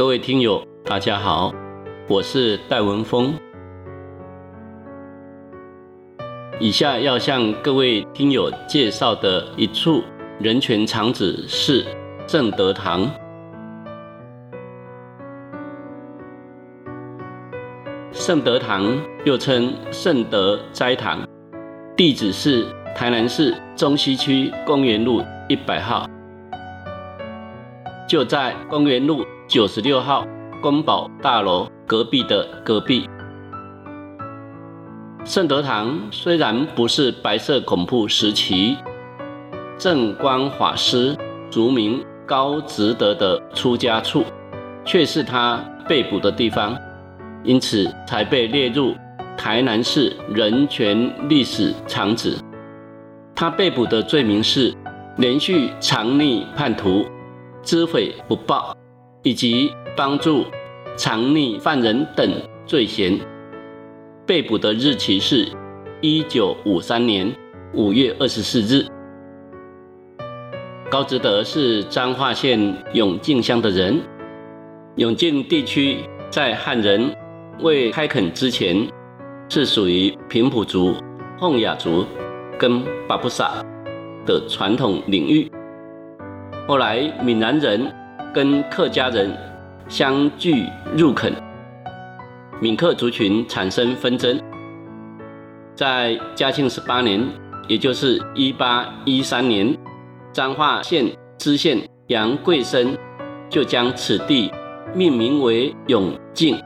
各位听友，大家好，我是戴文峰。以下要向各位听友介绍的一处人权场址是正德堂。圣德堂又称圣德斋堂，地址是台南市中西区公园路一百号，就在公园路九十六号公保大楼隔壁的隔壁。圣德堂虽然不是白色恐怖时期正光法师俗名高值德的出家处，却是他被捕的地方。因此才被列入台南市人权历史场址。他被捕的罪名是连续藏匿叛徒、知悔不报以及帮助藏匿犯人等罪嫌。被捕的日期是一九五三年五月二十四日。高值德是彰化县永靖乡的人，永靖地区在汉人。未开垦之前，是属于平埔族、凤雅族跟巴布萨的传统领域。后来闽南人跟客家人相聚入垦，闽客族群产生纷争。在嘉庆十八年，也就是一八一三年，彰化县知县杨贵生就将此地命名为永靖。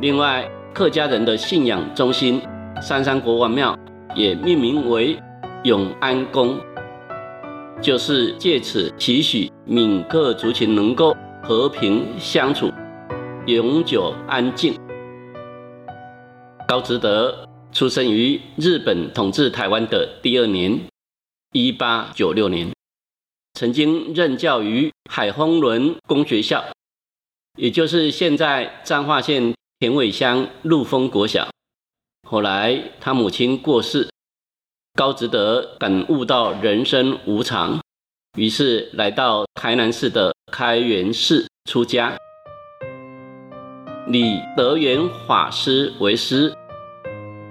另外，客家人的信仰中心三山国王庙也命名为永安宫，就是借此祈许闽客族群能够和平相处，永久安静。高值德出生于日本统治台湾的第二年，一八九六年，曾经任教于海丰仑公学校，也就是现在彰化县。田尾乡陆丰国小，后来他母亲过世，高值德感悟到人生无常，于是来到台南市的开元寺出家，李德元法师为师，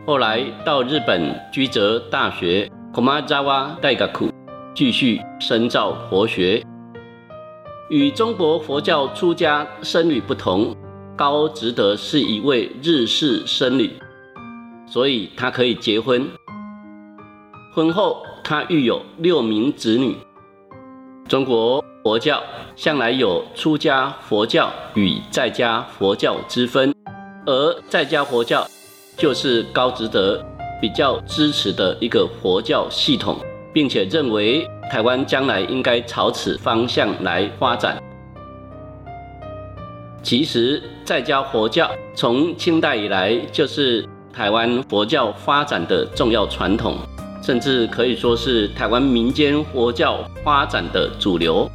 后来到日本居泽大学 Komazawa Daiaku 继续深造佛学，与中国佛教出家僧侣不同。高值德是一位日式僧侣，所以他可以结婚。婚后，他育有六名子女。中国佛教向来有出家佛教与在家佛教之分，而在家佛教就是高值德比较支持的一个佛教系统，并且认为台湾将来应该朝此方向来发展。其实，在家佛教从清代以来就是台湾佛教发展的重要传统，甚至可以说是台湾民间佛教发展的主流，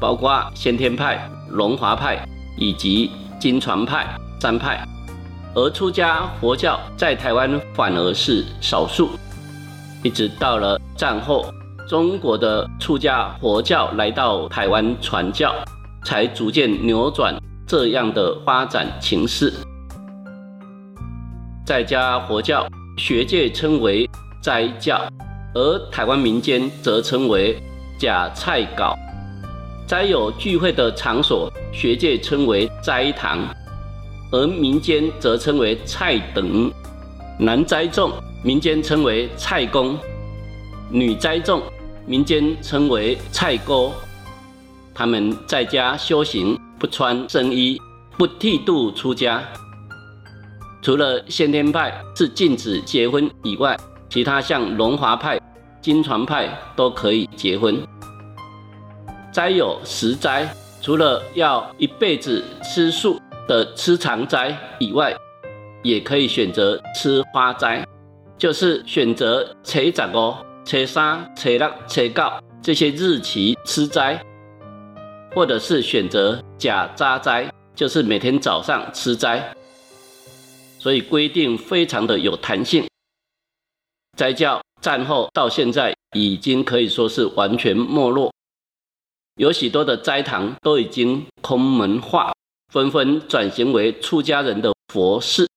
包括先天派、龙华派以及金传派三派。而出家佛教在台湾反而是少数，一直到了战后，中国的出家佛教来到台湾传教。才逐渐扭转这样的发展情势。在家佛教学界称为斋教，而台湾民间则称为假菜稿。斋有聚会的场所，学界称为斋堂，而民间则称为菜等。男斋众，民间称为菜公；女斋众，民间称为菜沟。他们在家修行，不穿僧衣，不剃度出家。除了先天派是禁止结婚以外，其他像龙华派、金传派都可以结婚。斋有食斋，除了要一辈子吃素的吃长斋以外，也可以选择吃花斋，就是选择初十五、初三、初六、初九这些日期吃斋。或者是选择假扎斋，就是每天早上吃斋，所以规定非常的有弹性。斋教战后到现在已经可以说是完全没落，有许多的斋堂都已经空门化，纷纷转型为出家人的佛寺。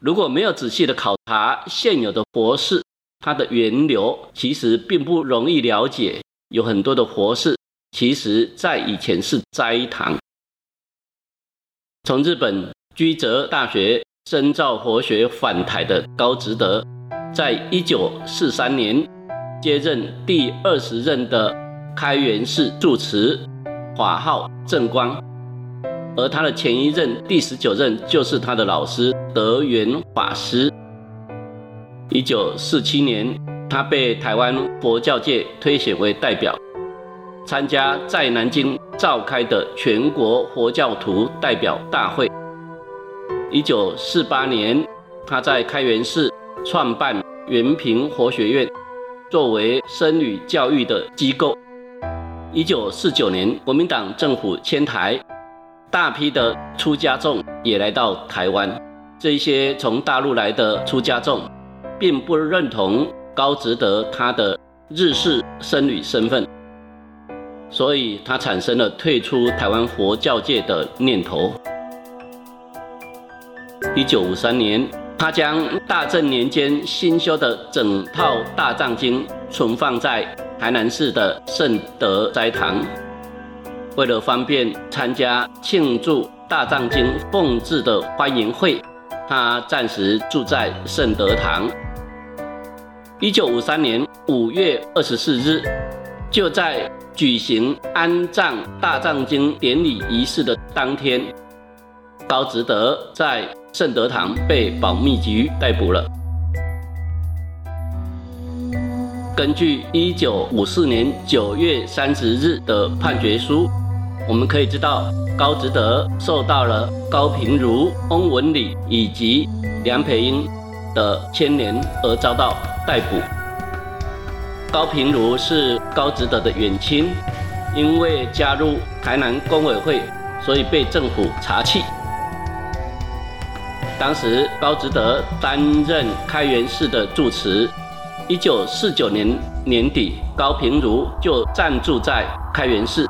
如果没有仔细的考察现有的佛寺，它的源流其实并不容易了解。有很多的佛寺，其实在以前是斋堂。从日本居泽大学深造佛学返台的高直德，在一九四三年接任第二十任的开元寺住持，法号正光。而他的前一任第十九任就是他的老师德元法师。一九四七年，他被台湾佛教界推选为代表，参加在南京召开的全国佛教徒代表大会。一九四八年，他在开元寺创办元平佛学院，作为僧侣教育的机构。一九四九年，国民党政府迁台。大批的出家众也来到台湾，这些从大陆来的出家众，并不认同高值得他的日式僧侣身份，所以他产生了退出台湾佛教界的念头。一九五三年，他将大正年间新修的整套大藏经存放在台南市的圣德斋堂。为了方便参加庆祝大藏经奉制的欢迎会，他暂时住在圣德堂。一九五三年五月二十四日，就在举行安葬大藏经典礼仪式的当天，高值德在圣德堂被保密局逮捕了。根据一九五四年九月三十日的判决书。我们可以知道，高值德受到了高平如、翁文礼以及梁培英的牵连而遭到逮捕。高平如是高值德的远亲，因为加入台南工委会，所以被政府查缉。当时高值德担任开元寺的住持。一九四九年年底，高平如就暂住在开元寺。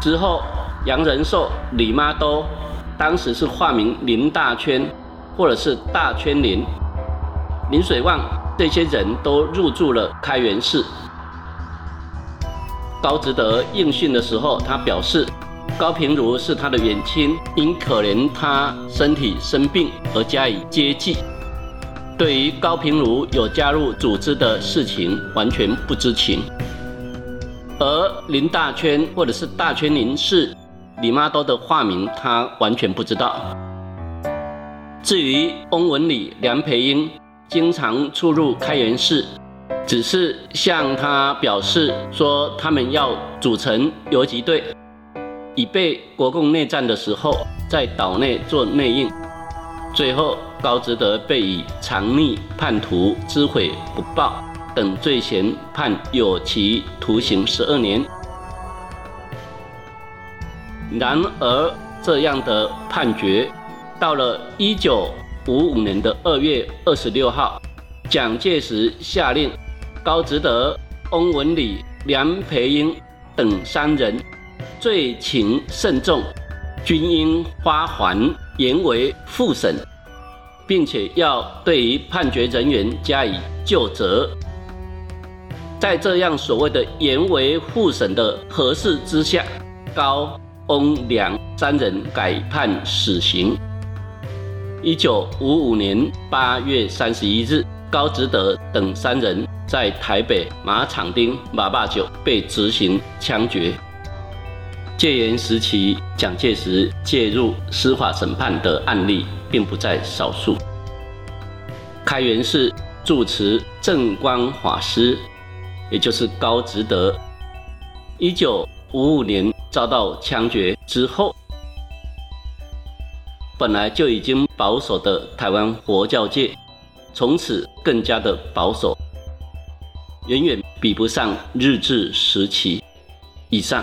之后，杨仁寿、李妈都，当时是化名林大圈，或者是大圈林、林水旺，这些人都入住了开元寺。高值得应讯的时候，他表示，高平如是他的远亲，因可怜他身体生病而加以接济，对于高平如有加入组织的事情，完全不知情。而林大圈或者是大圈林是李妈多的化名，他完全不知道。至于翁文礼、梁培英经常出入开元寺，只是向他表示说他们要组成游击队，以备国共内战的时候在岛内做内应。最后高值得被以藏匿叛徒、知悔不报。等罪嫌判有期徒刑十二年。然而，这样的判决到了一九五五年的二月二十六号，蒋介石下令高值德、翁文礼、梁培英等三人罪情甚重，均应发还原为复审，并且要对于判决人员加以就责。在这样所谓的严为复审的合适之下，高、翁、梁三人改判死刑。一九五五年八月三十一日，高值德等三人在台北马场町马坝九被执行枪决。戒严时期，蒋介石介入司法审判的案例并不在少数。开元寺住持正光法师。也就是高值德，一九五五年遭到枪决之后，本来就已经保守的台湾佛教界，从此更加的保守，远远比不上日治时期以上。